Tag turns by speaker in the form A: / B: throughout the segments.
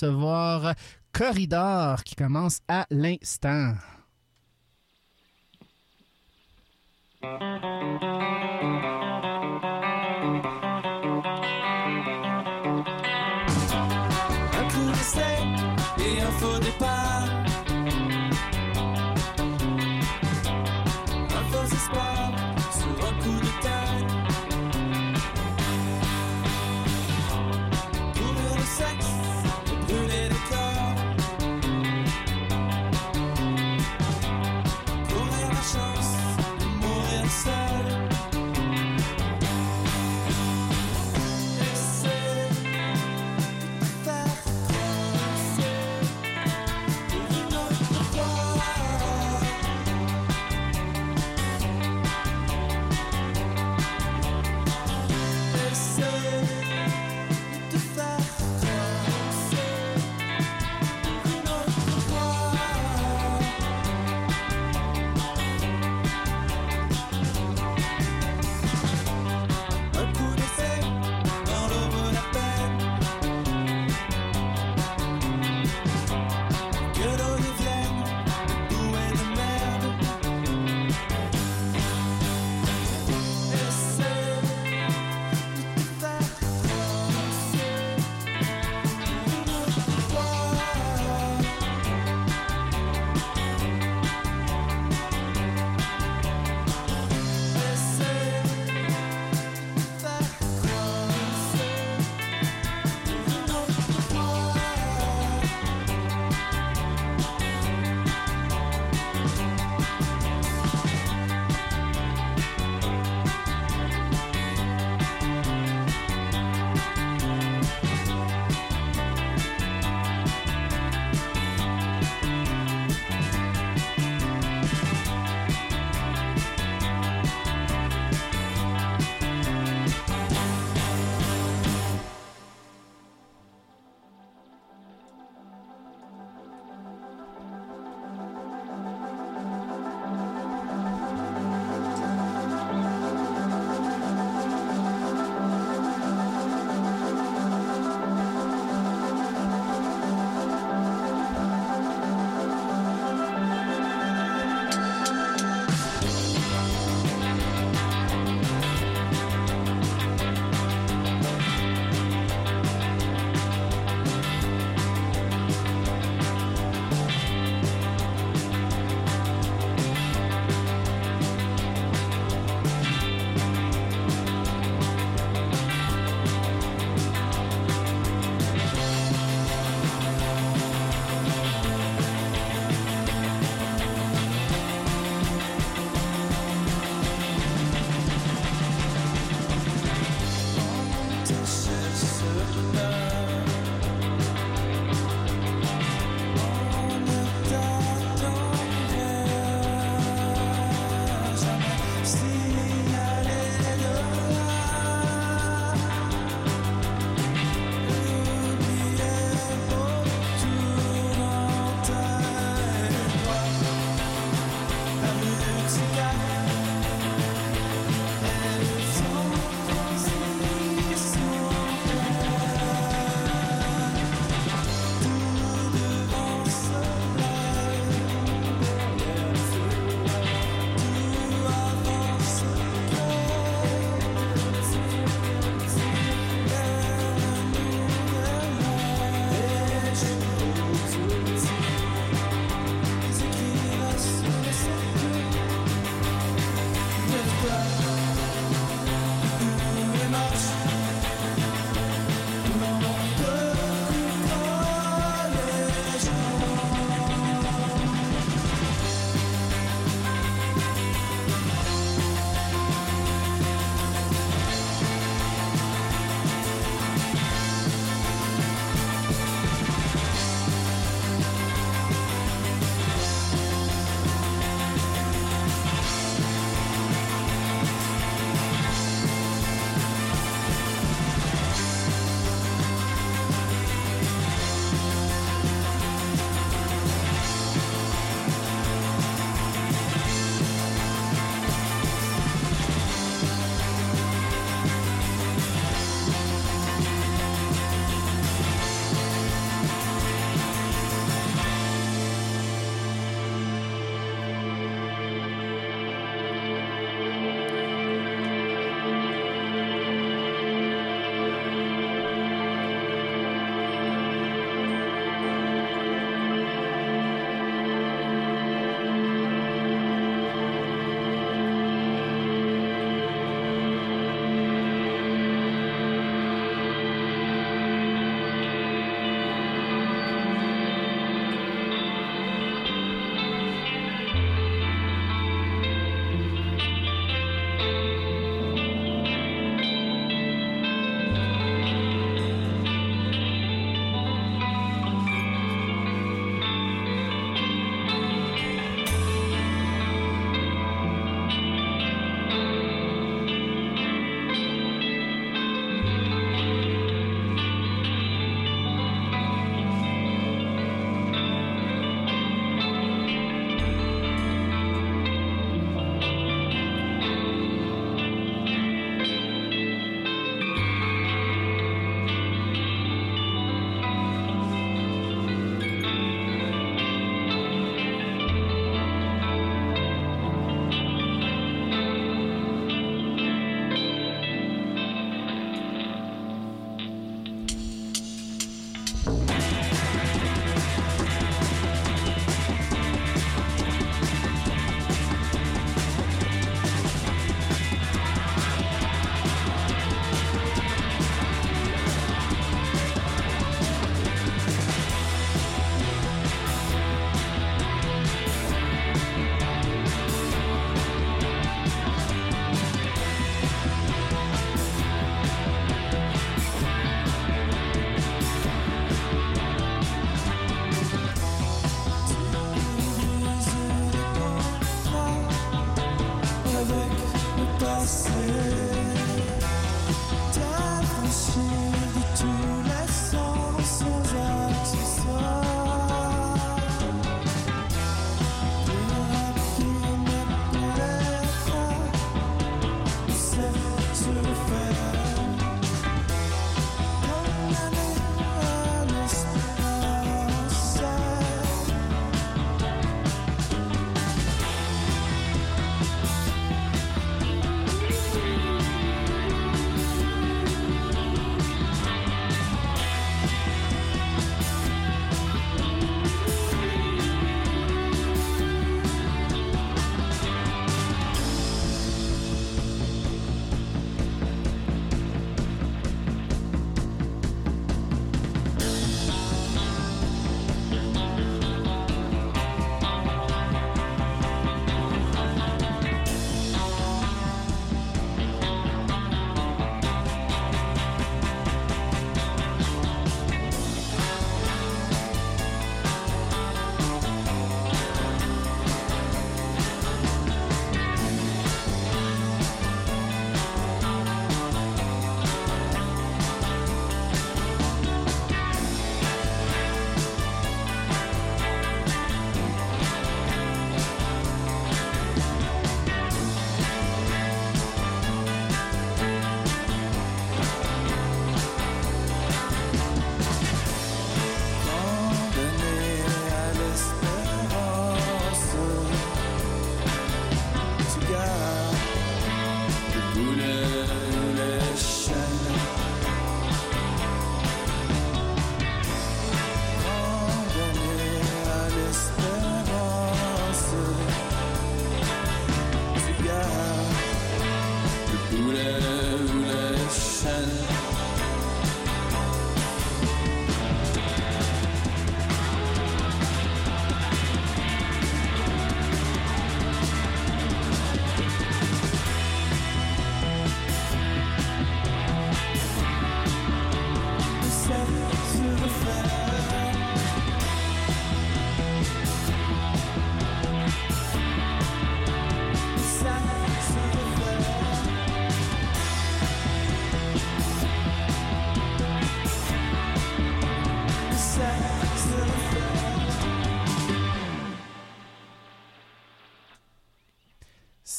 A: recevoir Corridor qui commence à l'instant.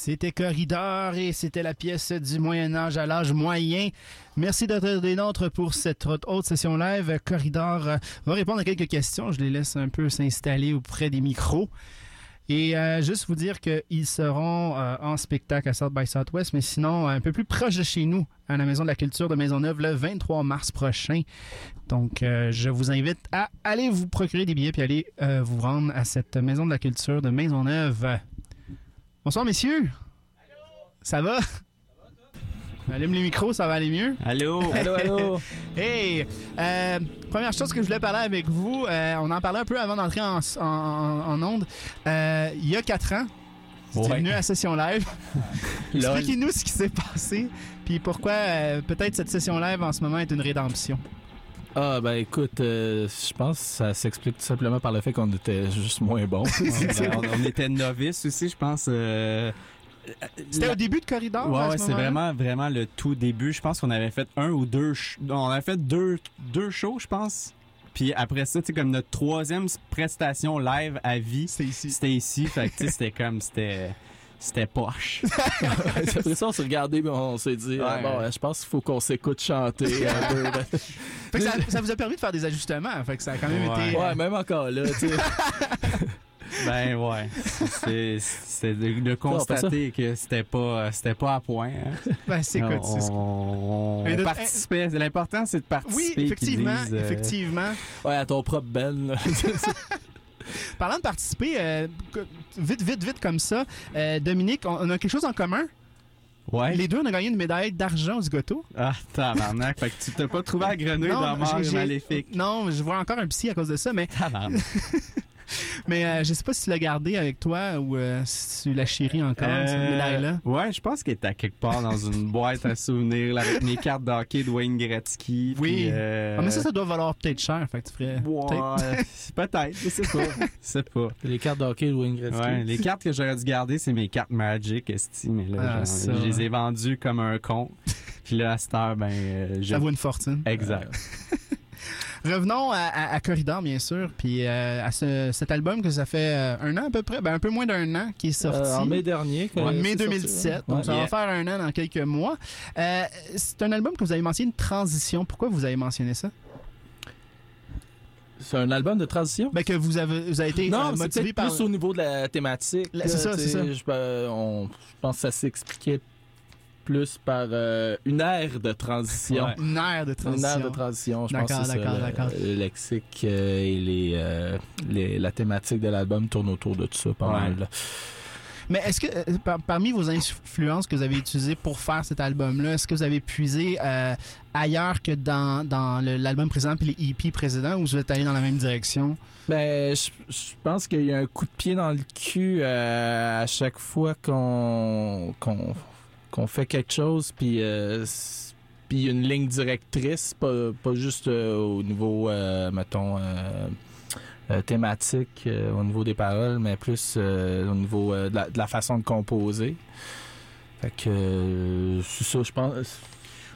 B: C'était Corridor et c'était la pièce du Moyen Âge à l'âge moyen. Merci d'être des nôtres pour cette haute session live. Corridor va répondre à quelques questions. Je les laisse un peu s'installer auprès des micros. Et euh, juste vous dire qu'ils seront euh, en spectacle à South by Southwest, mais sinon un peu plus proche de chez nous, à la Maison de la Culture de Maisonneuve, le 23 mars prochain. Donc, euh, je vous invite à aller vous procurer des billets puis aller vous rendre à cette Maison de la Culture de Maisonneuve. Bonsoir, messieurs. Ça va? Allume les micros, ça va aller mieux.
C: Allô?
D: Allô, allô?
B: Hey! Euh, première chose que je voulais parler avec vous, euh, on en parlait un peu avant d'entrer en, en, en onde. Euh, il y a quatre ans, vous étiez
C: Ouais.
B: venu à la session live. Expliquez-nous ce qui s'est passé, puis pourquoi euh, peut-être cette session live en ce moment est une rédemption.
D: Ah, ben écoute, euh, je pense que ça s'explique tout simplement par le fait qu'on était juste moins bons.
C: on, on était novices aussi, je pense. euh,
B: C'était
C: la-
B: au début de Corridor?
C: Ouais, ouais, c'est vraiment, vraiment le tout début. Je pense qu'on avait fait un ou deux. sh- On avait fait deux, deux shows, je pense. Puis après ça, tu sais, comme notre troisième prestation live à vie,
B: C'est ici.
C: c'était ici. Fait que, tu sais, c'était comme, c'était, c'était poche.
D: Après ça, on s'est regardé et on s'est dit, ah,
C: Ouais.
D: bon, euh, je pense qu'il faut qu'on s'écoute chanter un peu.
B: Fait que ça, ça vous a permis de faire des ajustements. Fait que ça a quand même
C: Ouais.
B: été. euh,
D: Ouais, même encore là, tu sais.
C: ben ouais. C'est, c'est de, de constater que c'était pas, c'était pas à point. hein.
B: ben, c'est écoute, c'est ce-
C: on, on
B: Et de-
C: participait. L'important, c'est de participer.
B: Oui, effectivement,
C: disent, euh,
B: effectivement.
D: Ouais, à ton propre ben.
B: Parlant de participer, euh, vite, vite, vite comme ça, euh, Dominique, on, on a quelque chose en commun?
C: Ouais.
B: Les deux, on a gagné une médaille d'argent au Zigoto.
C: Ah, tabarnak. fait que tu t'as pas trouvé à grenouille dans mort
B: j'ai- j'ai-
C: maléfique.
B: Non, je vois encore un psy à cause de ça, mais,
C: Tabarnak.
B: mais euh, je sais pas si tu l'as gardé avec toi ou euh, si tu l'as chéri encore, cette
C: Euh,
B: médaille-là.
C: Ouais, je pense qu'elle était à quelque part dans une boîte à souvenirs là, avec mes cartes d'hockey de Wayne Gretzky.
B: Oui.
C: puis, euh,
B: Ah, mais ça, ça doit valoir peut-être cher. Fait que tu ferais. peut-être-
C: Ouais, peut-être, je sais pas. Sais pas.
D: Les cartes d'hockey de Wayne Gretzky.
C: Ouais, les cartes que j'aurais dû garder, c'est mes cartes Magic, esti, mais là,
B: Ah,
C: genre, je les ai vendues comme un con. Puis là, à cette heure, ben, euh, je...
B: Ça vaut une fortune.
C: Exact.
B: Revenons à, à- à Corridor, bien sûr, puis euh, à ce- cet album que ça fait euh, un an à peu près, ben, un peu moins d'un an qui est sorti.
D: Euh, en mai dernier.
B: Ouais,
D: c'est
B: mai
D: sorti,
B: 2017,
D: ouais.
B: donc ça va faire un an dans quelques mois. Euh, c'est un album que vous avez mentionné, une transition. Pourquoi vous avez mentionné ça?
D: C'est un album de transition?
B: Ben, que vous avez, vous avez été
D: Non,
B: motivé par...
D: plus au niveau de la thématique.
B: C'est ça, c'est ça.
D: Je, on- je pense que ça s'expliquait plus par euh, une ère de transition.
C: Ouais.
B: Une ère de
D: Une
B: transition.
D: ère de transition, je pense
B: D'accord,
D: que c'est ça,
B: d'accord,
D: le-
B: d'accord.
D: Le lexique euh, et les, euh, les- la thématique de l'album tourne autour de tout ça, pas
C: Ouais.
D: mal. là.
B: Mais est-ce que, euh, par- parmi vos influences que vous avez utilisées pour faire cet album-là, est-ce que vous avez puisé euh, ailleurs que dans, l'album précédent puis les EP précédents ou vous êtes allé dans la même direction?
D: Ben, je, je pense qu'il y a un coup de pied dans le cul euh, à chaque fois qu'on qu'on qu'on fait quelque chose, puis euh, puis une ligne directrice, pas, pas juste euh, au niveau, euh, mettons, thématique, au niveau des paroles, mais plus au niveau de, la, de la façon de composer. Fait que c'est ça, je pense.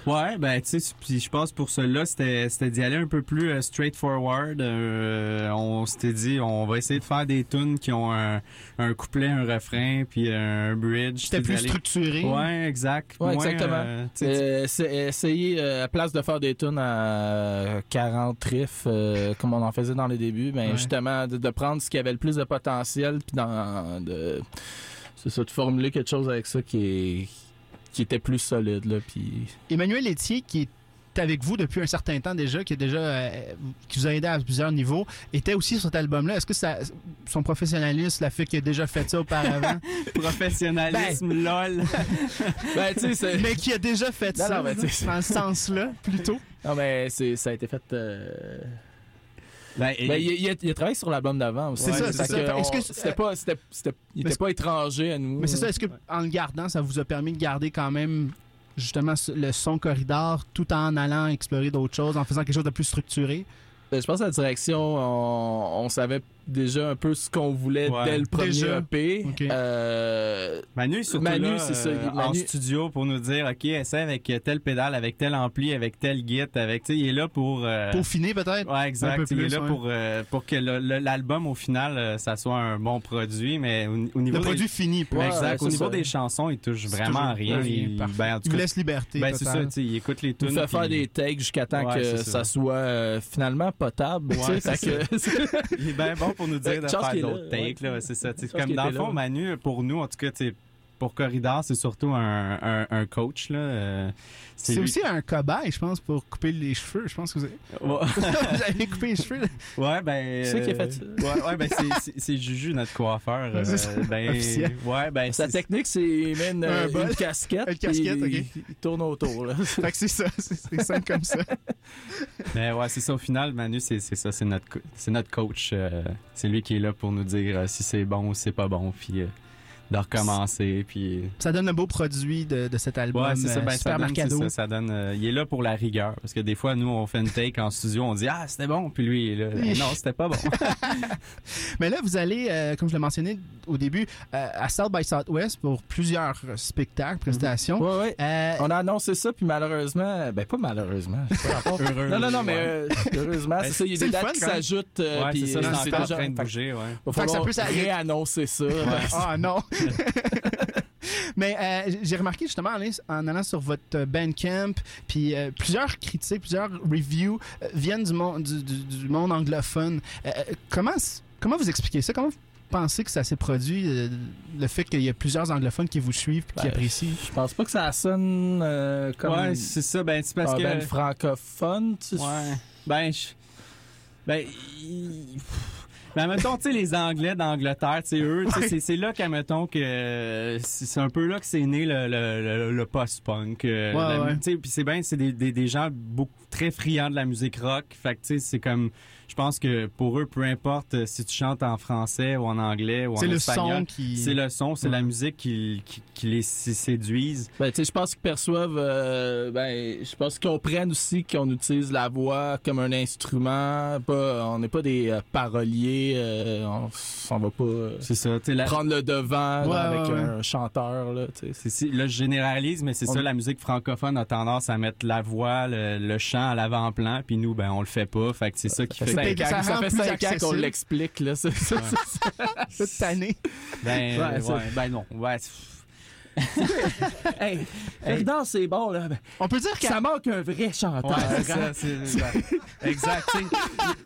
C: Ouais, ben tu sais, puis je pense pour cela, c'était c'était d'y aller un peu plus euh, straightforward. Euh, on s'était dit, on va essayer de faire des tunes qui ont un, un couplet, un refrain, puis un bridge.
B: C'était plus structuré.
C: Ouais, exact.
D: Ouais,
C: Moins,
D: exactement.
C: euh,
D: Euh, essayer, euh, à place de faire des tunes à 40 riffs, euh, comme on en faisait dans les débuts, ben
B: Ouais.
D: justement, de, de prendre ce qui avait le plus de potentiel, puis dans, de, c'est ça, de formuler quelque chose avec ça qui, est, qui était plus solide. Là, puis...
B: Emmanuel Etier, qui est avec vous depuis un certain temps déjà, qui est déjà euh, qui vous a aidé à plusieurs niveaux, était aussi sur cet album-là. Est-ce que ça, son professionnalisme, la fait qu'il a déjà fait ça auparavant,
C: professionnalisme, lol.
D: Ben, sais, c'est...
B: mais qui a déjà fait
D: Non,
B: ça
D: non,
B: dans le sens-là, plutôt?
D: Non, mais c'est, ça a été fait... euh,
C: Ben, et-
D: Ben, il, il a, il a travaillé sur l'album d'avant aussi.
B: C'est
C: ça, c'est
D: que
B: ça.
D: on-
B: que-
D: c'était pas, c'était, c'était- il
B: Mais
D: était pas étranger à nous.
B: Mais c'est ça, est-ce que en le gardant, ça vous a permis de garder quand même justement le son corridor tout en allant explorer d'autres choses, en faisant quelque chose de plus structuré?
D: Ben, je pense que la direction, on, on savait déjà un peu ce qu'on voulait
C: Ouais.
D: dès le premier
B: Déjà.
D: EP.
B: Ok.
D: Euh,
C: Manu, surtout
D: Manu,
C: là,
D: c'est ça,
C: euh,
D: il-
C: en
D: Manu-
C: studio pour nous dire, OK, essaie avec telle pédale, avec tel ampli, avec tel git, avec, tu sais, il est là pour... euh,
B: Peaufiner peut-être?
C: Ouais,
B: Un
C: exact.
B: peu
C: il est là
B: ouais.
C: pour, euh, pour que le- le- l'album, au final, euh, ça soit un bon produit, mais au, au niveau
B: Le
C: des...
B: produit fini.
D: Ouais,
C: exact.
D: ouais,
C: au niveau
D: ça.
C: des chansons, il touche
B: C'est
C: vraiment rien. Il, ben, en tout
B: Il vous
C: cas,
B: laisse liberté.
C: ben, c'est ça, tu sais, il écoute les
D: il
C: tunes.
D: fait faire des takes jusqu'à temps
C: Ouais,
D: que ça soit euh, finalement potable.
C: Ouais, c'est
D: que-
C: Il est bien bon pour nous dire
D: Ben,
C: de faire d'autres takes, là, c'est ça. Comme dans le fond. Manu, pour nous, en tout cas, tu pour Corridor, c'est surtout un, un, un coach, là. euh,
B: C'est
C: lui-
B: aussi un cobaye, je pense, pour couper les cheveux. Je pense que vous avez,
C: Ouais,
B: vous avez coupé les cheveux.
C: ouais, ben.
D: C'est ça qui a
C: euh,
D: fait ça.
C: Ouais, ouais, ben, c'est- c'est- c'est Juju, notre coiffeur.
B: Ouais,
C: euh, ben,
B: Officiel.
C: Ouais, ben.
D: Sa
C: c'est-
D: technique, c'est il met une,
B: Un
D: une casquette.
B: Une casquette, ok.
D: Il, il tourne autour. Là.
B: Fait que c'est ça, c'est c'est simple comme ça.
C: Mais ouais, c'est ça. Au final, Manu, c'est c'est ça. C'est notre, co- c'est notre coach. euh, c'est lui qui est là pour nous dire euh, si c'est bon ou si c'est pas bon. Puis euh, de recommencer. Puis.
B: Ça donne un beau produit de, de cet album.
C: Ouais, c'est ça. Ben, ça
B: Super
C: donne,
B: Mercado.
C: c'est ça, ça donne, euh, il est là pour la rigueur. Parce que des fois, nous, on fait une take en studio, on dit Ah, c'était bon. Puis lui, il est là. Non, c'était pas bon.
B: Mais là, vous allez, euh, comme je l'ai mentionné au début, euh, à South by Southwest pour plusieurs spectacles, prestations.
D: Ouais, ouais.
B: Euh,
D: On a annoncé ça, puis malheureusement, ben pas malheureusement, pas.
C: Heureux.
D: Non, non, non, mais euh, heureusement, c'est ça. Il y a
B: c'est
D: des dates qui s'ajoutent. euh,
C: Ouais,
D: puis,
C: c'est ça, c'est en
D: déjà-
C: train de bouger, ouais.
B: Que ça peut
D: réannoncer ça.
B: Ah non! Mais euh, j'ai remarqué justement en allant- en allant sur votre euh, Bandcamp, puis euh, plusieurs critiques, plusieurs reviews euh, viennent du monde, du, du- du monde anglophone. Comment, comment vous expliquez ça? Comment vous pensez que ça s'est produit, euh, le fait qu'il y a plusieurs anglophones qui vous suivent et qui
D: Ben,
B: apprécient?
D: Je pense pas que ça sonne euh, comme
C: Ouais, c'est ça. Ben, c'est parce
D: un
C: que.
D: band francophone. tu sais.
C: Ouais. Ben, je... ben, il- ben, mettons, tu sais, les Anglais d'Angleterre, tu sais, eux, tu sais, c'est- c'est là qu'admettons que euh, c'est c'est un peu là que c'est né le, le, le- le post-punk. euh,
B: Ouais, ouais.
C: Puis c'est bien, c'est des, des, des gens beaucoup très friands de la musique rock. Fait que, tu sais, c'est comme, je pense que pour eux, peu importe euh, si tu chantes en français ou en anglais ou en
B: C'est le
C: espagnol,
B: son qui...
C: c'est le son, c'est
B: Ouais.
C: la musique qui, qui, qui les sé- séduisent.
D: Ben, tu sais, je pense qu'ils perçoivent, euh, ben, je pense qu'ils comprennent aussi qu'on utilise la voix comme un instrument. Pas, on n'est pas des euh, paroliers, euh, on s'en va pas euh,
C: C'est ça, tu sais, la-
D: prendre le devant
B: Ouais,
D: là, avec
B: ouais,
D: un chanteur. Là, tu sais.
C: C'est, c'est- là, je généralise, mais c'est
D: On-
C: ça, la musique francophone a tendance à mettre la voa, le, le chant à l'avant-plan, puis nous, ben, on le fait pas. Fait que c'est ça qui fait
D: cinq
B: ça
D: ans, ça
B: rend
D: fait
B: plus
D: cinq ans qu'on l'explique. Là, ça.
B: tannée.
C: que, ben,
D: Ouais,
C: ben non, ouais.
D: hey, Ferdinand, c'est bon. Là. Ben,
B: On peut dire qu'à
D: ça manque un vrai chanteur.
C: Ouais, c'est ça, c'est, exact.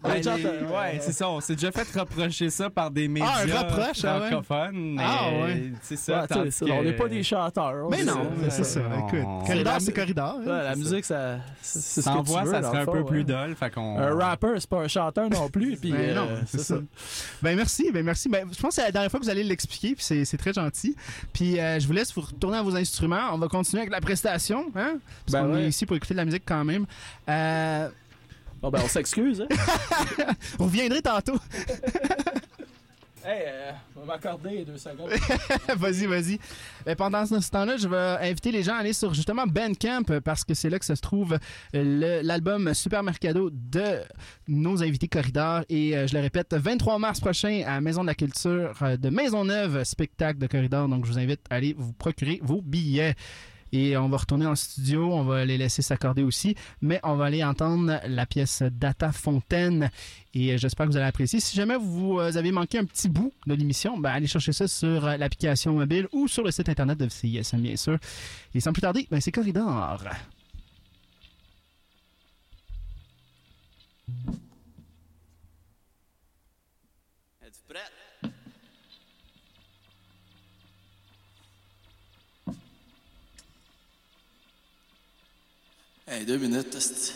C: Ben,
D: Un
C: les-
D: chanteur,
C: ouais,
D: ouais.
C: c'est ça, on s'est déjà fait reprocher ça par des médias
B: Ah, un reproche, ah ouais?
C: francophones,
B: Ah, ouais.
C: c'est ça,
D: Ouais, ça,
C: que-
D: On n'est pas des chanteurs.
B: Mais
D: on
B: non, c'est ça. Écoute,
C: on-
B: corridor,
D: C'est
B: corridor. hein?
D: Ouais, la musique, ça, c'est c'est ce
C: Sans
D: que tu
C: voix,
D: veux,
C: ça serait un peu plus
D: ouais.
C: dol, fait qu'on...
D: Un rapper, c'est pas un chanteur non plus. Puis,
B: Ben
D: euh,
B: non, c'est ça. Ben merci, ben merci. Ben, je pense que c'est la dernière fois que vous allez l'expliquer, puis c'est, c'est très gentil. Puis euh, je vous laisse vous retourner à vos instruments. On va continuer avec la prestation, hein? Parce
D: Ben
B: qu'on
D: ouais.
B: est ici pour écouter de la musique quand même. Euh,
D: Bon, ben, on s'excuse. Hein?
B: on reviendrait tantôt.
D: hey, euh, va m'accorder deux secondes.
B: vas-y, vas-y. Ben, pendant ce temps-là, je vais inviter les gens à aller sur justement Bandcamp parce que c'est là que se trouve euh, l'album Super Mercado de nos invités Corridor. Et euh, je le répète, 23 mars prochain à Maison de la Culture euh, de Maisonneuve, spectacle de Corridor. Donc je vous invite à aller vous procurer vos billets. Et on va retourner en studio, on va les laisser s'accorder aussi, mais on va aller entendre la pièce Data Fontaine. Et euh, j'espère que vous allez apprécier. Si jamais vous euh, avez manqué un petit bout de l'émission, ben, allez chercher ça sur euh, l'application mobile ou sur le site internet de CISM, bien sûr. Et sans plus tarder, ben, c'est Corridor.
D: Eidøy minnettest.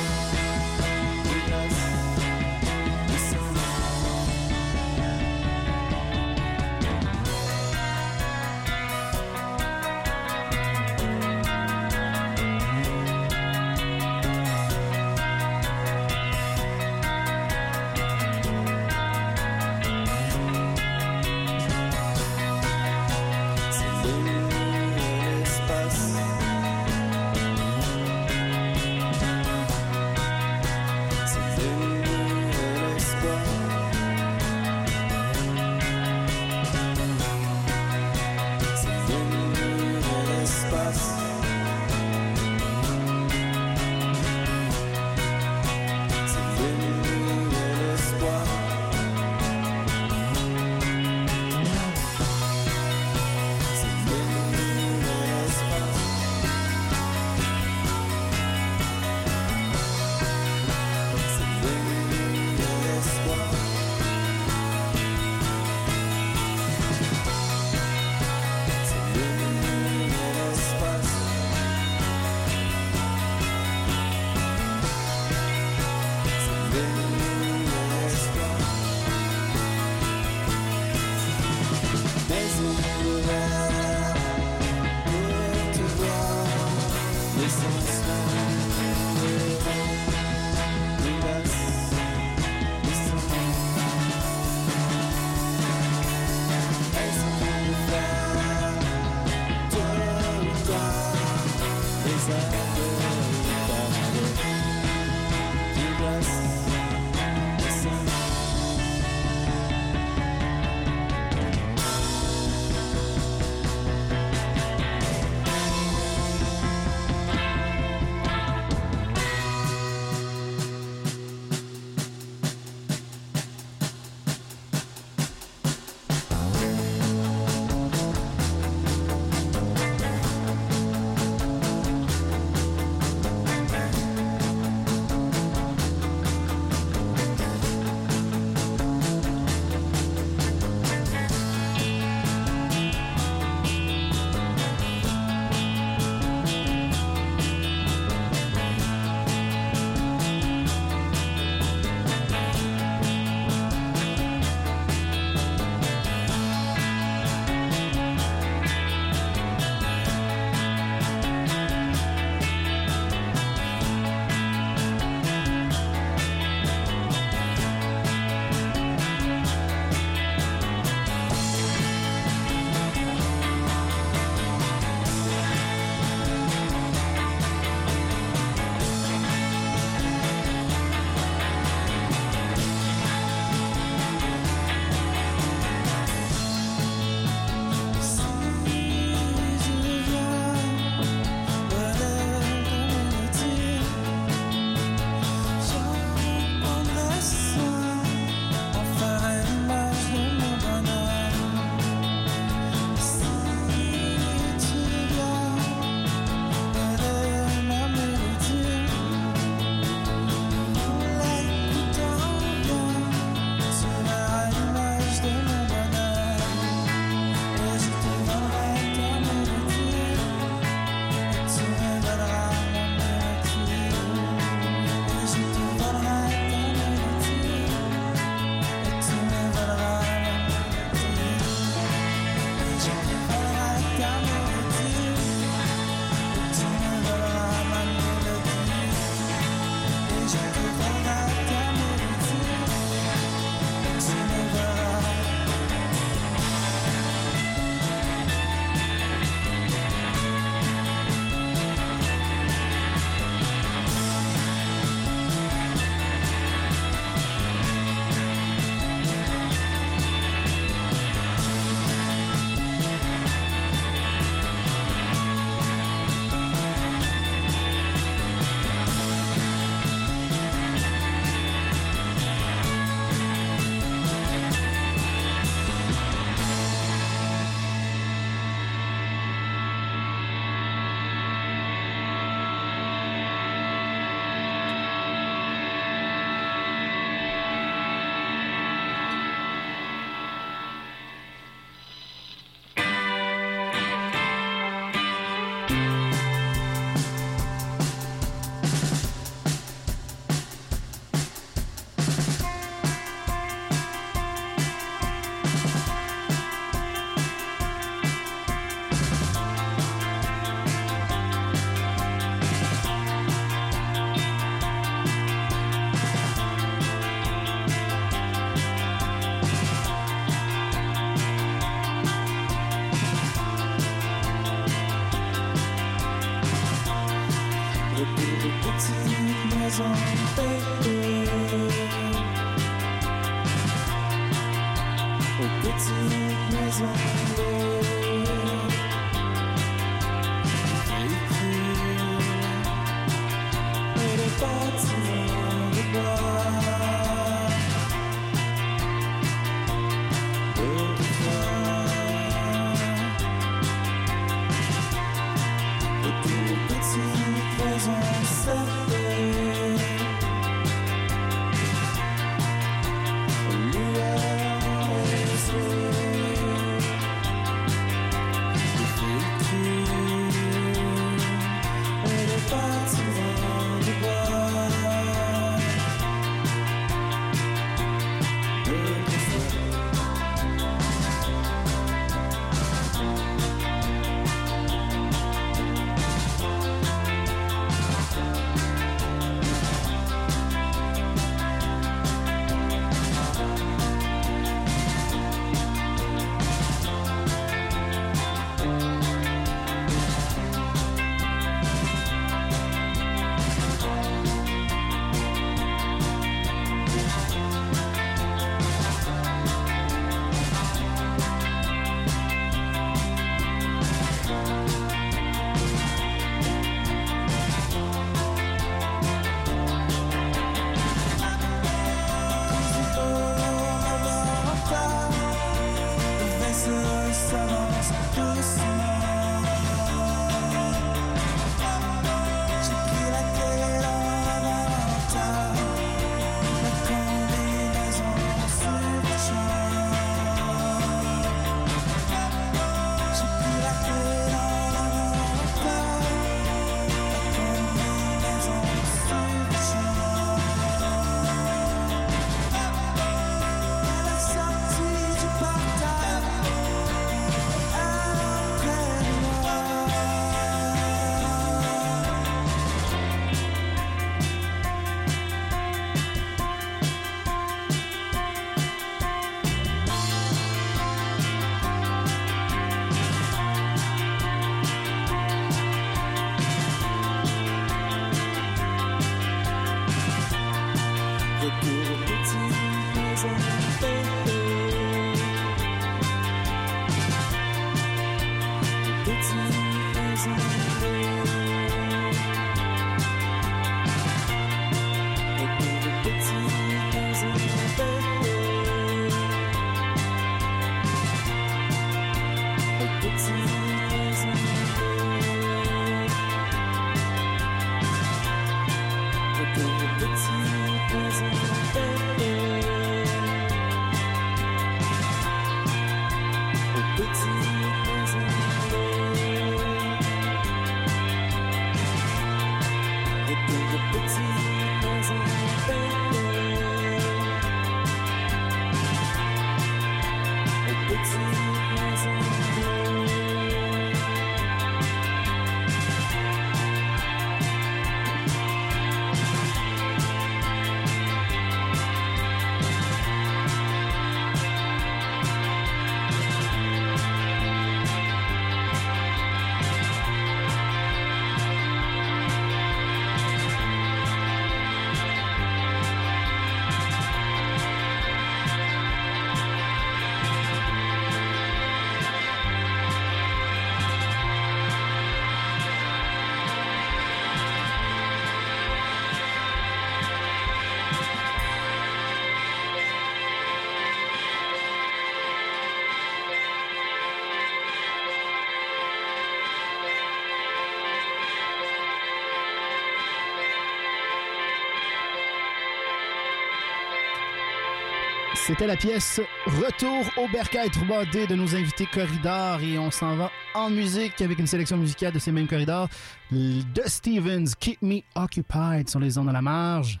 B: C'était la pièce Retour au Bercail Troubadour de nos invités Corridor et on s'en va en musique avec une sélection musicale de ces mêmes corridors de Stevens, Keep Me Occupied sur les ondes à la marge.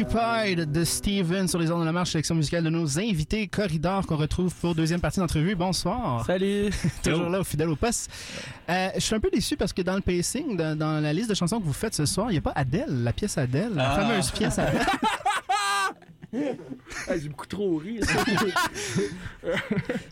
B: Occupied de Steven sur les ondes de la marche, sélection musicale de nos invités Corridor qu'on retrouve pour deuxième partie d'entrevue. Bonsoir.
D: Salut!
B: Toujours là au fidèle au poste. Euh, je suis un peu déçu parce que dans le pacing, dans, dans la liste de chansons que vous faites ce soir, il n'y a pas Adèle, la pièce Adèle, la
C: Ah.
B: fameuse pièce Adèle.
D: J'ai beaucoup trop ri.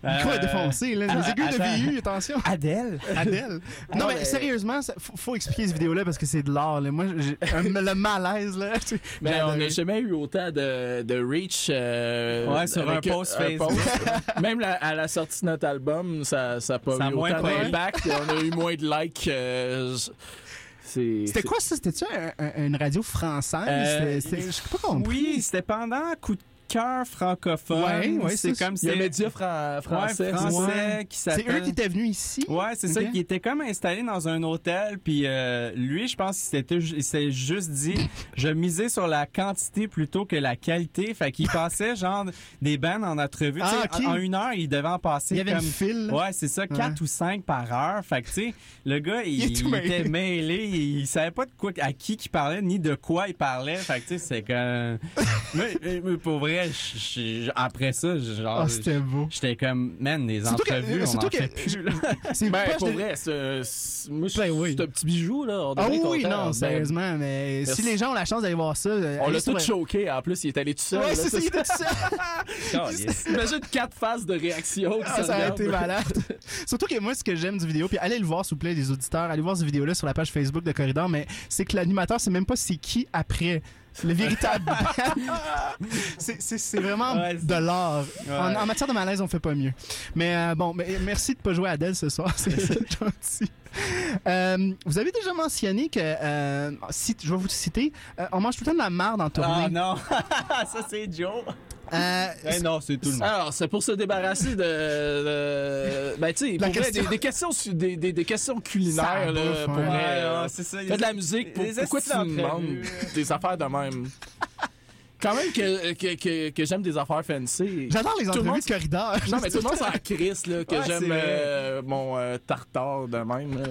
B: Micro est défoncé, là. Les aiguilles de. VU, attention.
C: Adèle?
B: Adèle. Non, mais
D: mais-
B: sérieusement, faut, faut expliquer cette vidéo-là parce que c'est de l'art. Moi, le malaise, là.
D: Mais on n'a jamais eu autant de, de reach. euh,
C: Ouais, sur un post Facebook.
D: Même la- à la sortie de notre album, ça n'a pas eu
C: moins
D: autant d'impact. on a eu moins de likes.
B: C'était quoi ça? C'était-tu un- un- une radio française?
C: Euh,
B: Je sais pas compris.
C: Oui, c'était pendant Coup de cœur francophone.
B: Ouais, ouais,
C: c'est
B: ça,
C: comme
D: Il y a
C: c'est
D: Média fran- français.
C: Ouais, français
B: Ouais.
C: qui
B: C'est eux qui étaient venus ici?
C: Ouais, c'est ça. Il était comme installé dans un hôtel, puis euh, lui, je pense qu'il s'est juste dit, je misais sur la quantité plutôt que la qualité. Fait qu'il passait genre des bands en entrevue.
B: Ah,
C: Tu sais,
B: ok.
C: En, en une heure, il devait en passer
B: Il y avait
C: comme.
B: une file.
C: Ouais, c'est ça, quatre ou cinq par heure. Fait que, tu sais, le gars, il,
B: Il est tout
C: il
B: mêlé.
C: était mêlé, il, il savait pas de quoi, à qui qu'il parlait, ni de quoi il parlait. Fait que, tu sais, c'est comme. mais, mais- mais pour vrai, je- je- après ça, genre.
B: Ah, c'était beau.
C: J'étais comme, man,
B: que-
C: entrevues, on
B: surtout
C: en
B: que-
C: fait plus, là.
B: C'est
D: Ben, pour vrai, c'est, moi,
B: Ben oui.
D: c'est un petit bijou. Là. On
B: Ah oui, non,
D: Ben,
B: sérieusement, mais si les gens ont la chance d'aller voir ça... euh,
D: On l'a tout choqué. En plus, il est allé tout seul.
B: Ouais, c'est ça, il était tout seul.
D: Imagine quatre phases de réaction.
B: Ah, ça a été malade. Surtout que moi, ce que j'aime du vidéo, puis allez le voir, s'il vous plaît, les auditeurs, allez voir cette vidéo-là sur la page Facebook de Corridor, mais c'est que l'animateur, c'est même pas c'est qui après. Le véritable. c'est- c'est c'est vraiment
C: Ouais,
B: de l'art. En,
C: Ouais.
B: en matière de malaise, on fait pas mieux. Mais euh, bon, mais merci de pas jouer à Adèle ce soir. C'est gentil. Euh, vous avez déjà mentionné que, euh, si, je vais vous citer, euh, on mange tout le temps de la marde en tournée.
C: Ah non, ça c'est Joe.
B: Euh,
C: Eh non, c'est tout le monde.
D: Alors, c'est pour se débarrasser de. de- ben, tu sais, vrai,
B: question.
D: des, des questions, des, des, des questions culinaires, là,
B: bouffe,
D: pour
B: ouais.
D: vrai,
C: Ouais,
D: euh,
C: c'est ça.
D: Fais de la musique, pour- pourquoi tu me demandes des affaires de même? Quand même que, que, que, que j'aime des affaires fancy.
B: J'adore les
D: Tout le
B: entrevues
D: monde-
B: de Corridor.
D: Non, mais tout le monde s'en crisse, là, que
C: Ouais,
D: j'aime euh, mon euh, tartare de même. là.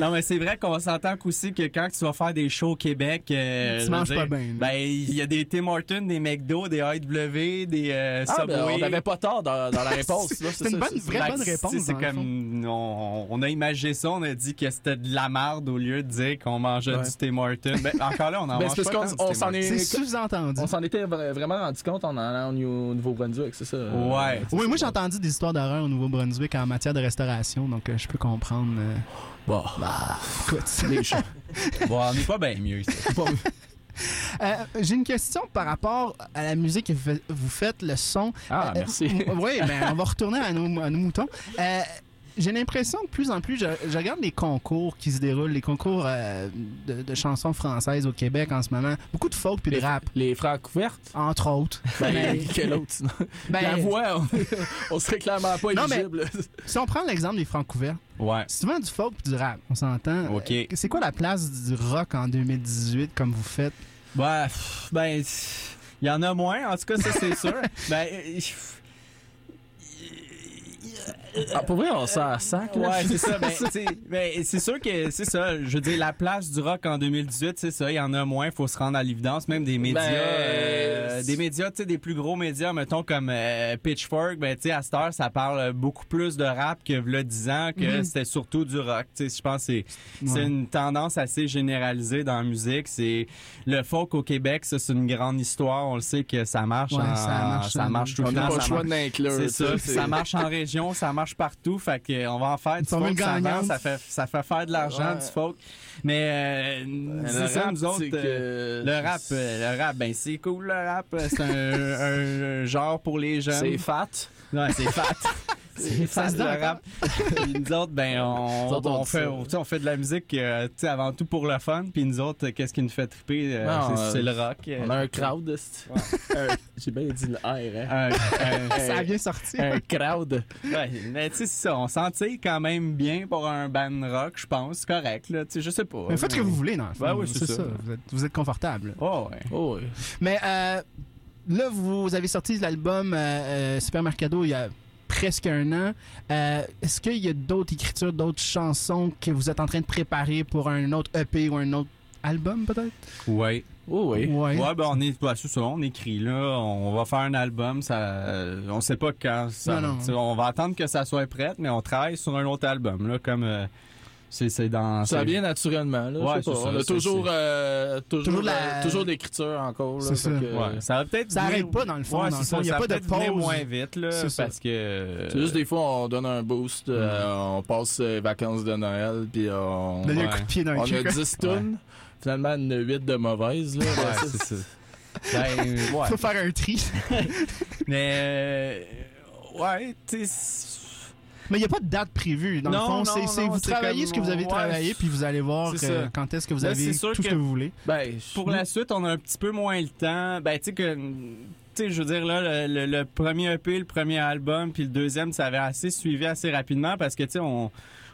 C: Non, mais c'est vrai qu'on s'entend qu'aussi que quand tu vas faire des shows au Québec, euh,
B: Tu manges
C: dire,
B: pas bien.
C: Ben, il y a des Tim Hortons, des McDo, des AEW, des euh,
D: Ah, ben,
C: Subway.
D: on n'avait pas tort dans, dans la réponse.
B: C'est une
D: ça,
B: bonne- vraie
C: Ben,
B: bonne réponse,
C: C'est comme on, on a imagé ça, on a dit que c'était de la marde au lieu de dire qu'on mangeait
D: Ouais.
C: du Tim Hortons. Ben, encore là, on en
D: Ben,
C: mange
D: c'est parce
C: pas
D: on s'en est-
B: sous-entendu.
D: On s'en était vra- vraiment rendu compte en allant au Nouveau-Brunswick, c'est ça?
C: Ouais.
B: Oui, moi j'ai entendu des histoires d'horreur au Nouveau-Brunswick en matière de restauration, donc euh, je peux comprendre. euh,
D: Bon,
B: écoute.
D: les.
C: Bon, on n'est pas bien mieux.
B: Euh, j'ai une question par rapport à la musique que vous fa- vous faites, le son.
D: Ah,
B: Euh,
D: merci.
B: oui, ben, on va retourner à nos, à nos moutons. Euh, j'ai l'impression que plus en plus, je, je regarde les concours qui se déroulent, les concours euh, de, de chansons françaises au Québec en ce moment. Beaucoup de folk puis de rap,
D: Les frères couvertes?
B: entre autres.
D: Ben,
B: Mais-
D: quel autre sinon?
B: ben,
D: La voix, on, on serait clairement pas
B: Non, mais-
D: éligible.
B: Si on prend l'exemple des francs couverts,
C: Ouais.
B: c'est souvent du folk puis du rap, on s'entend.
C: OK.
B: Euh, C'est quoi la place du rock en 2018 comme vous faites?
C: Ouais, ben, il y en a moins, en tout cas, ça c'est sûr. Ben, euh,
D: Ah, pour vrai, on sac. là.
C: Ouais, c'est ça. Ben, c'est sûr que c'est ça. Je veux dire, la place du rock en 2018, c'est ça. Il y en a moins. Il faut se rendre à l'évidence. Même des médias,
D: Ben,
C: euh, des médias, tu sais, des plus gros médias, mettons comme euh, Pitchfork. Ben, tu sais, à cette heure, ça parle beaucoup plus de rap que v'là 10 ans, que
B: Mhm.
C: c'était surtout du rock. Tu sais, je pense que c'est c'est
B: Ouais.
C: une tendance assez généralisée dans la musique. C'est le folk au Québec, ça c'est une grande histoire. On le sait que ça marche.
B: Ouais,
C: en-
B: ça marche,
C: ça marche tout
D: On
C: le
D: n'a
C: temps.
D: pas le choix l'inclure.
C: C'est ça, ça marche en région, ça marche partout, fait que on va en faire du folk, ça, vend, ça fait ça fait faire de l'argent
D: Ouais.
C: du folk. Mais euh,
D: Le
C: c'est ça
D: rap,
C: nous autres
D: c'est que-
C: euh, le rap euh, le rap ben c'est cool le rap, c'est un, un genre pour les jeunes.
D: C'est fat.
C: Ouais, c'est fat. C'est
B: Ça
C: fat
B: se dit
C: le rap. Puis nous autres, ben, on,
D: Nous autres, on
C: on
D: dit
C: fait, on, fait de la musique, euh, avant tout pour le fun. Puis nous autres, qu'est-ce qui nous fait triper? euh,
D: Non,
C: c'est,
D: euh,
C: c'est le rock. euh,
D: On a un crowd. J'ai bien dit le R. Hein?
C: un- un-
B: Ça a bien sorti.
D: Un crowd.
C: Ouais, mais tu sais, c'est ça. On s'en tire quand même bien pour un band rock, je pense. C'est correct, là. Je sais pas.
B: Mais faites ce que vous voulez, fond.
C: Ouais, ouais, c'est ça.
B: Vous êtes, vous êtes confortable.
C: Oh, ouais.
D: Oh, ouais.
B: Mais euh, là, vous avez sorti l'album euh, euh, Supermercado il y a presque un an. Euh, Est-ce qu'il y a d'autres écritures, d'autres chansons que vous êtes en train de préparer pour un autre EP ou un autre album, peut-être?
C: Ouais.
D: Oh oui.
B: Ouais.
C: Ouais, ben on est bah, ça, on écrit là, on va faire un album, ça on sait pas quand ça
B: Non, non.
C: on va attendre que ça soit prêt, mais on travaille sur un autre album là comme euh, c'est c'est dans
D: Ça vient naturellement. Là,
C: Ouais,
D: je sais pas.
C: ça,
D: On a toujours, euh, toujours,
B: Toujours
D: euh,
B: la-
D: toujours d'écriture encore. là,
B: ça.
D: que,
C: Ouais, ça va peut-être
B: Ça
C: venir-
B: arrête pas, dans le fond,
C: Ouais,
B: dans le
C: ça.
B: Il y a
C: ça
B: pas de pause.
C: moins vite là
B: C'est ça.
C: parce que
D: C'est juste des fois, on donne un boost, euh, on passe les vacances de Noël, puis on,
B: Donner un
C: Ouais.
B: coup de pied dans le
D: on
B: cul.
D: a
B: quoi.
D: 10 tonnes. Finalement, une 8 de mauvaises. Là,
C: Ouais,
D: Ben,
C: c'est ça. Ben, ouais.
B: Faut faire un tri.
C: Mais euh, ouais, tu sais
B: Mais il n'y a pas de date prévue. Dans le fond,
C: non,
B: c'est, vous travaillez
C: comme-
B: ce que vous avez
C: ouais,
B: travaillé, puis vous allez voir quand est-ce que vous
C: Là,
B: avez
C: sûr
B: tout ce
C: que-
B: que vous voulez.
D: ben,
C: Pour la suite, on a un petit peu moins le temps. Ben, tu sais que. Tu sais, je veux dire, là, le, le- le premier EP, le premier album, puis le deuxième, ça avait assez suivi assez rapidement parce que, tu sais, on,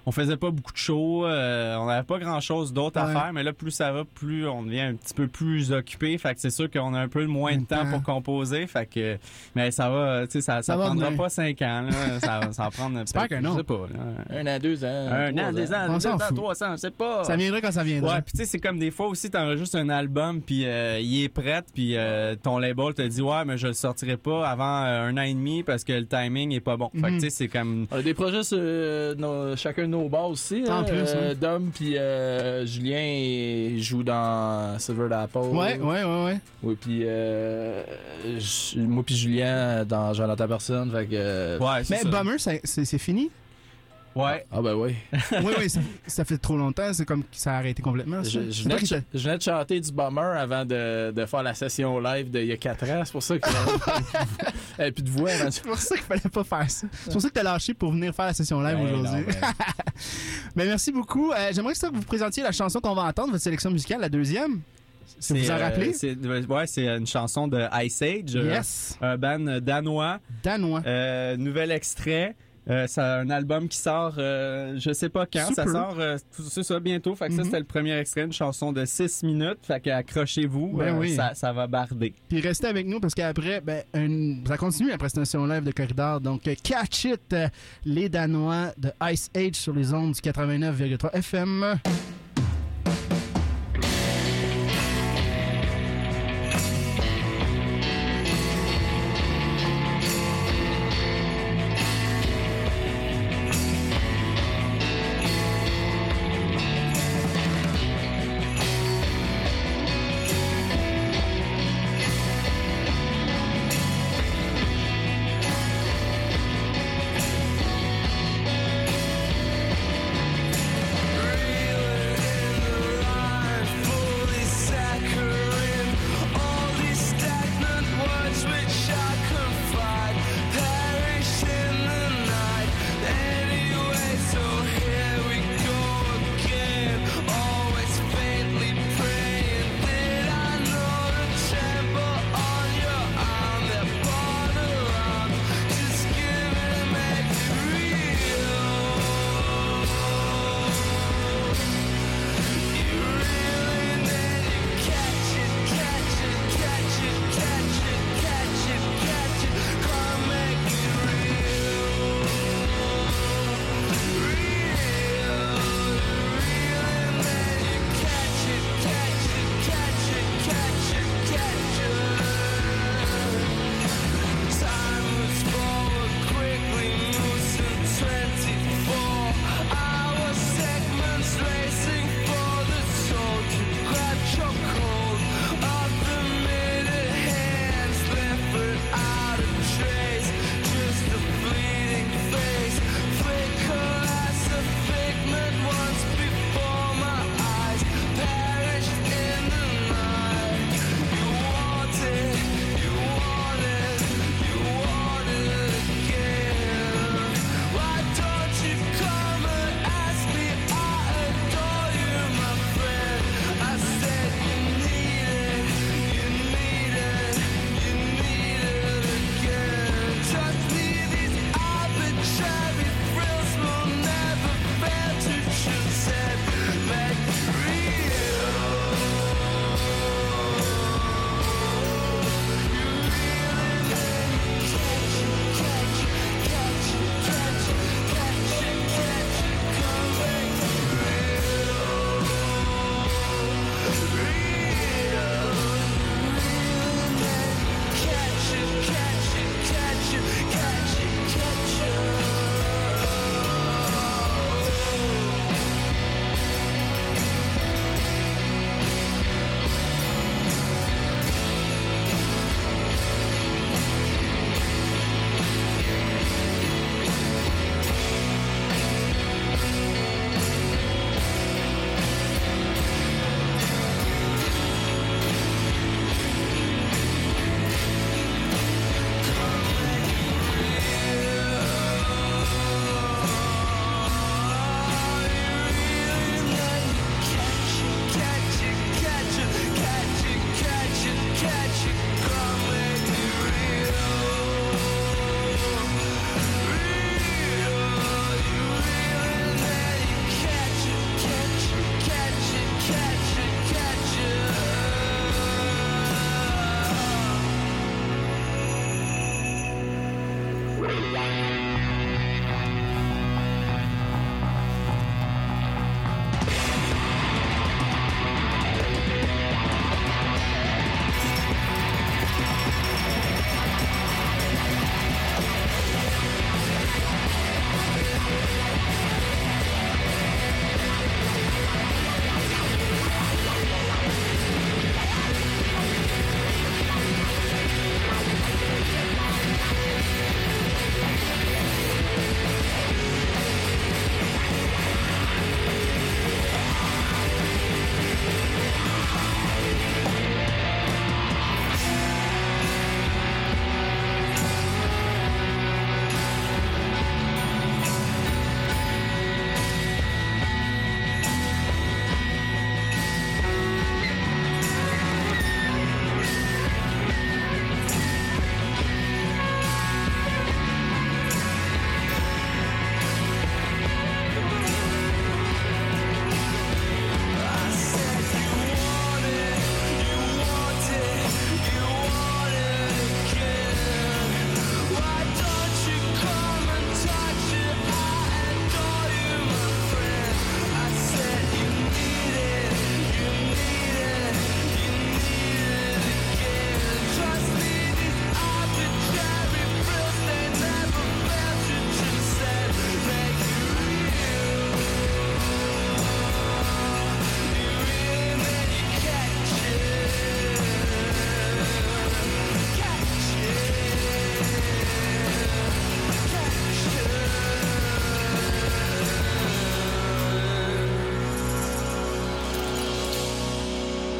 C: on faisait pas beaucoup de shows, euh, on n'avait pas grand-chose d'autre à faire, mais là, plus ça va, plus on devient un petit peu plus occupé. Fait que c'est sûr qu'on a un peu moins de temps pour composer. Fait que. Mais ça va, tu sais, ça, ça, prendra
B: venir.
C: pas cinq ans, là. ça, ça va prendre. Peut-être,
B: non.
C: Je sais pas, là.
D: un an, deux ans.
C: Un an, deux ans, deux ans,
B: fout.
C: trois ans, je sais pas.
B: Ça viendra quand ça viendra.
C: Ouais, puis tu sais, c'est comme des fois aussi, t'enregistres un album, puis euh, il est prêt, puis euh, ton label te dit, ouais, mais je le sortirai pas avant euh, un an et demi parce que le timing est pas bon. Fait que
B: Mhm.
C: tu sais, c'est comme.
D: On a des projets sur euh, chacun de nos bases aussi.
B: En
D: hein.
B: plus,
D: Euh,
B: ouais.
D: Dom puis euh, Julien jouent dans Silver d'Apple.
B: Ouais, ouais, ouais, ouais.
D: Oui, puis euh, moi puis Julien dans Jonathan Personne. Fait que, euh,
C: Ouais, c'est
B: Mais
C: ça.
B: Bummer, c'est fini?
C: Ouais.
D: Ah ben oui.
B: oui, oui, ça, ça fait trop longtemps. C'est comme que ça a arrêté complètement.
D: Je, venais de,
B: qui
D: ch-
B: t'as-
D: je venais de chanter du Bummer avant de, de faire la session live d'il y a 4 ans. C'est pour ça que. Et puis de voix. hein.
B: C'est pour ça qu'il fallait pas faire ça. C'est pour ça que t'as lâché pour venir faire la session live
D: Ben,
B: aujourd'hui.
D: non, ben,
B: Mais merci beaucoup. Euh, j'aimerais ça que vous présentiez la chanson qu'on va entendre, votre sélection musicale, la deuxième. Si vous en
C: euh,
B: rappelez?
C: c'est- ouais, c'est une chanson de Ice Age, euh,
B: Yes.
C: un band danois.
B: Danois.
C: Euh, nouvel extrait. Euh, c'est un album qui sort, euh, je sais pas quand,
B: Super.
C: ça sort, euh, c'est ça, bientôt. Fait que ça,
B: Mhm.
C: c'était le premier extrait, une chanson de 6 minutes. Fait que accrochez-vous,
B: Ben
C: euh,
B: oui.
C: ça, ça va barder.
B: Puis restez avec nous parce qu'après, ben, une- ça continue la prestation live de Corridor. Donc, euh, catch it, euh, les Danois de Ice Age sur les ondes du 89,3 FM.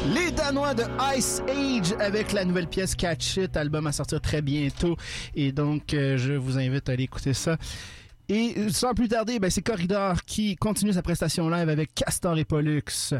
B: Les Danois de Ice Age avec la nouvelle pièce Catch It, album à sortir très bientôt. Et donc, euh, je vous invite à aller écouter ça. Et sans plus tarder, ben, c'est Corridor qui continue sa prestation live avec Castor et Pollux.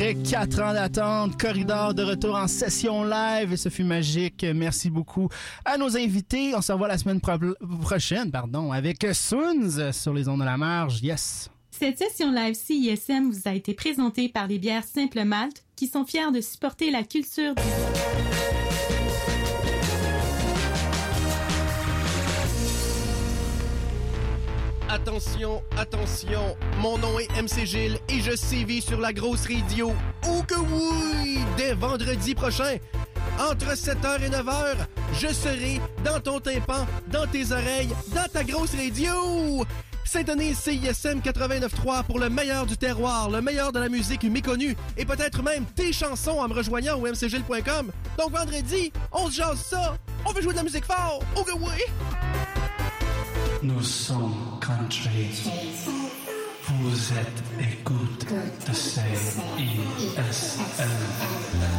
B: Après quatre ans d'attente, Corridor de retour en session live et ce fut magique. Merci beaucoup à nos invités. On se revoit la semaine pro- prochaine, pardon, avec Soons sur les ondes de la marge. Yes.
E: Cette session live CISM vous a été présentée par les bières Simple Malte qui sont fiers de supporter la culture du
F: Attention, attention, mon nom est MC Gilles et je sévis sur la grosse radio. Oh que oui! Dès vendredi prochain, entre 7h et 9h, je serai dans ton tympan, dans tes oreilles, dans ta grosse radio! Syntonise CISM 89.3 pour le meilleur du terroir, le meilleur de la musique méconnue et peut-être même tes chansons en me rejoignant au mcgilles.com. Donc vendredi, on se jase ça! On veut jouer de la musique fort! Oh que oui!
G: Nous sommes country. Vous êtes écoute de CISM.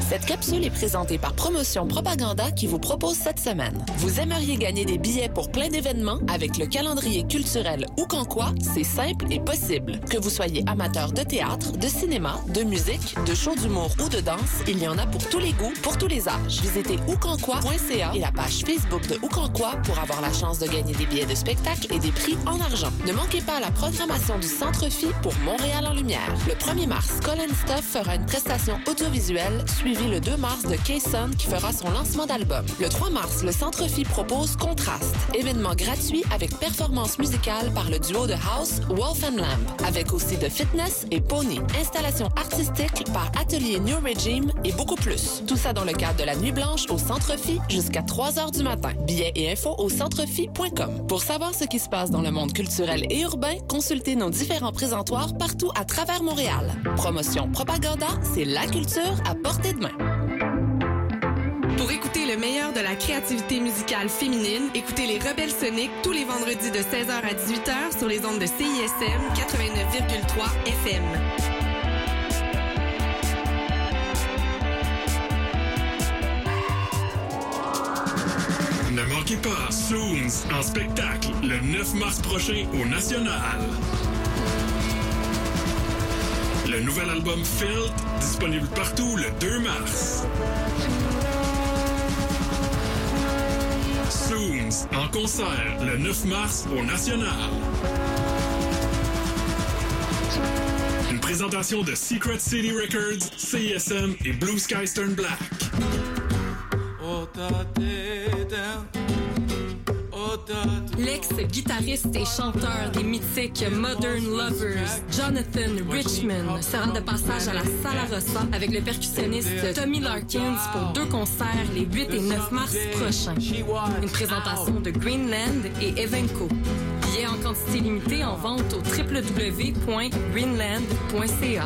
H: Cette capsule est présentée par Promotion Propaganda qui vous propose cette semaine. Vous aimeriez gagner des billets pour plein d'événements avec le calendrier culturel Oucanquois? C'est simple et possible. Que vous soyez amateur de théâtre, de cinéma, de musique, de show d'humour ou de danse, il y en a pour tous les goûts, pour tous les âges. Visitez oucanquois.ca et la page Facebook de Oucanquois pour avoir la chance de gagner des billets de spectacle et des prix en argent. Ne manquez pas la programmation du Centre Pour Montréal en Lumière. Le 1er mars, Colin Stuff fera une prestation audiovisuelle suivie le 2 mars de Kayson qui fera son lancement d'album. Le 3 mars, le Centre Phi propose Contraste, événement gratuit avec performance musicale par le duo de house Wolf and Lamb, avec aussi de fitness et pony, installation artistique par Atelier New Regime et beaucoup plus. Tout ça dans le cadre de la Nuit Blanche au Centre Phi jusqu'à 3 heures du matin. Billets et infos au centrephi.com. Pour savoir ce qui se passe dans le monde culturel et urbain, consultez nos différents présentoirs partout à travers Montréal. Promotion Propaganda, c'est la culture à portée de main.
I: Pour écouter le meilleur de la créativité musicale féminine, écoutez les Rebelles Soniques tous les vendredis de 16h à 18h sur les ondes de CISM 89,3 FM.
J: Ne manquez pas Soons en spectacle le 9 mars prochain au National. Le nouvel album Felt disponible partout le 2 mars. Soons en concert le 9 mars au National. Une présentation de Secret City Records, CISM et Blue Sky Stern Black.
K: L'ex-guitariste et chanteur des mythiques Modern Lovers, Jonathan Richman, sera de passage à la Sala Rossa avec le percussionniste Tommy Larkins pour deux concerts les 8 et 9 mars prochains. Une présentation de Greenland et Evenco. Billets en quantité limitée en vente au www.greenland.ca.